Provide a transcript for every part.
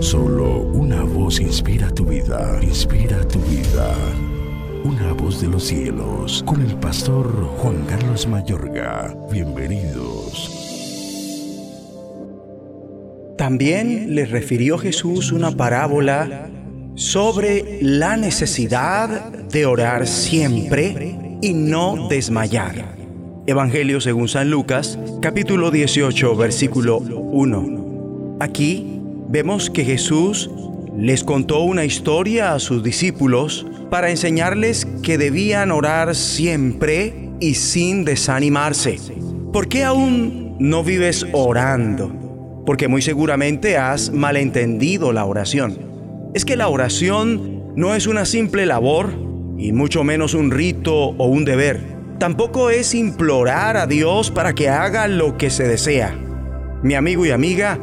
Solo una voz inspira tu vida, inspira tu vida. Una voz de los cielos, con el pastor Juan Carlos Mayorga. Bienvenidos. También le refirió Jesús una parábola sobre la necesidad de orar siempre y no desmayar. Evangelio según San Lucas, capítulo 18, versículo 1. Aquí vemos que Jesús les contó una historia a sus discípulos para enseñarles que debían orar siempre y sin desanimarse. ¿Por qué aún no vives orando? Porque muy seguramente has malentendido la oración es que la oración no es una simple labor y mucho menos un rito o un deber. Tampoco es implorar a Dios para que haga lo que se desea. Mi amigo y amiga,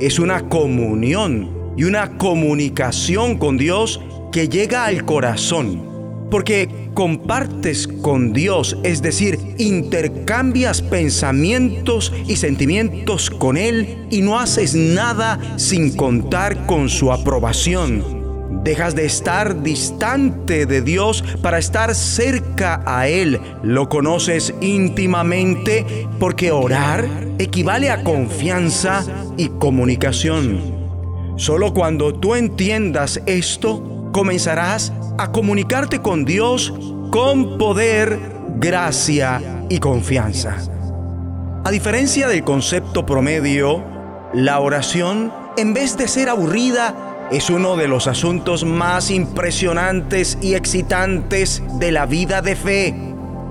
es una comunión y una comunicación con Dios que llega al corazón. Porque compartes con Dios, es decir, intercambias pensamientos y sentimientos con Él y no haces nada sin contar con su aprobación. Dejas de estar distante de Dios para estar cerca a Él. Lo conoces íntimamente porque orar equivale a confianza y comunicación. Solo cuando tú entiendas esto, comenzarás a comunicarte con Dios con poder, gracia y confianza. A diferencia del concepto promedio, la oración, en vez de ser aburrida, es uno de los asuntos más impresionantes y excitantes de la vida de fe.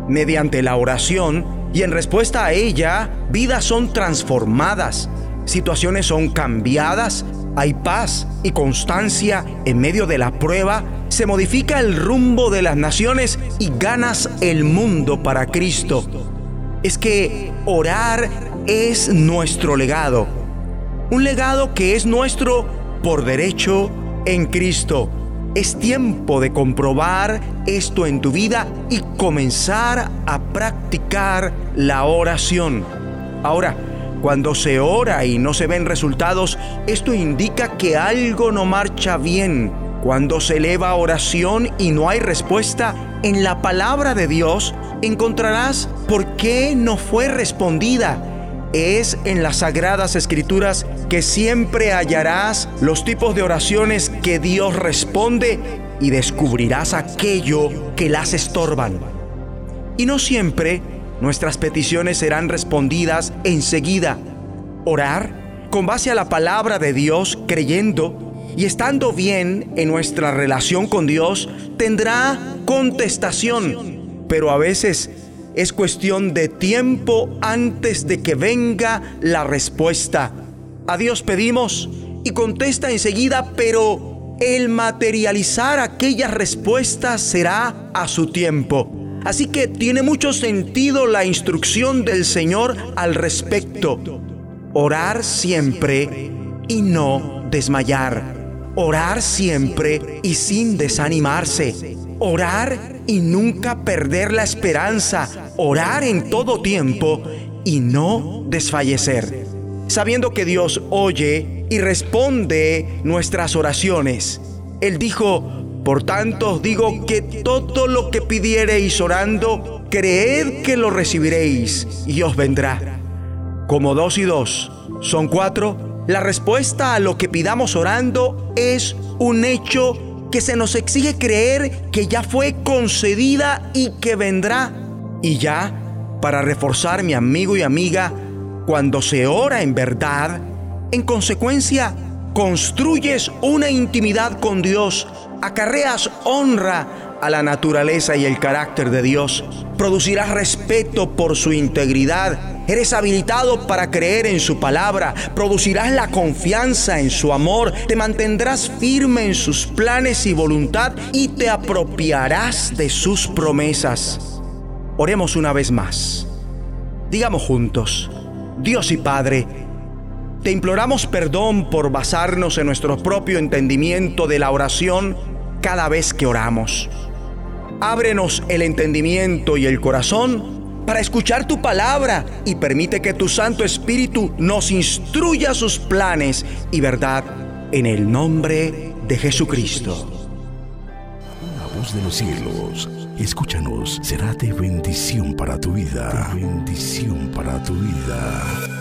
Mediante la oración y en respuesta a ella, vidas son transformadas, situaciones son cambiadas, hay paz y constancia en medio de la prueba se modifica el rumbo de las naciones y ganas el mundo para Cristo. Es que orar es nuestro legado. Un legado que es nuestro por derecho en Cristo. Es tiempo de comprobar esto en tu vida y comenzar a practicar la oración. Ahora, cuando se ora y no se ven resultados, esto indica que algo no marcha bien cuando se eleva oración y no hay respuesta, en la palabra de Dios encontrarás por qué no fue respondida. Es en las sagradas escrituras que siempre hallarás los tipos de oraciones que Dios responde y descubrirás aquello que las estorban. Y no siempre nuestras peticiones serán respondidas enseguida. Orar con base a la palabra de Dios creyendo y estando bien en nuestra relación con Dios, tendrá contestación, pero a veces es cuestión de tiempo antes de que venga la respuesta. A Dios pedimos y contesta enseguida, pero el materializar aquellas respuestas será a su tiempo. Así que tiene mucho sentido la instrucción del Señor al respecto. Orar siempre y no desmayar. Orar siempre y sin desanimarse. Orar y nunca perder la esperanza. Orar en todo tiempo y no desfallecer. Sabiendo que Dios oye y responde nuestras oraciones. Él dijo, por tanto os digo que todo lo que pidiereis orando, creed que lo recibiréis y os vendrá. Como dos y dos son cuatro, la respuesta a lo que pidamos orando es un hecho que se nos exige creer que ya fue concedida y que vendrá. Y ya, para reforzar mi amigo y amiga, cuando se ora en verdad, en consecuencia, construyes una intimidad con Dios, acarreas honra a la naturaleza y el carácter de Dios, producirás respeto por su integridad Eres habilitado para creer en su palabra, producirás la confianza en su amor, te mantendrás firme en sus planes y voluntad y te apropiarás de sus promesas. Oremos una vez más. Digamos juntos, Dios y Padre, te imploramos perdón por basarnos en nuestro propio entendimiento de la oración cada vez que oramos. Ábrenos el entendimiento y el corazón para escuchar tu palabra y permite que tu Santo Espíritu nos instruya sus planes y verdad. en el nombre de Jesucristo. Una voz de los cielos, escúchanos, será de bendición para tu vida. De bendición para tu vida.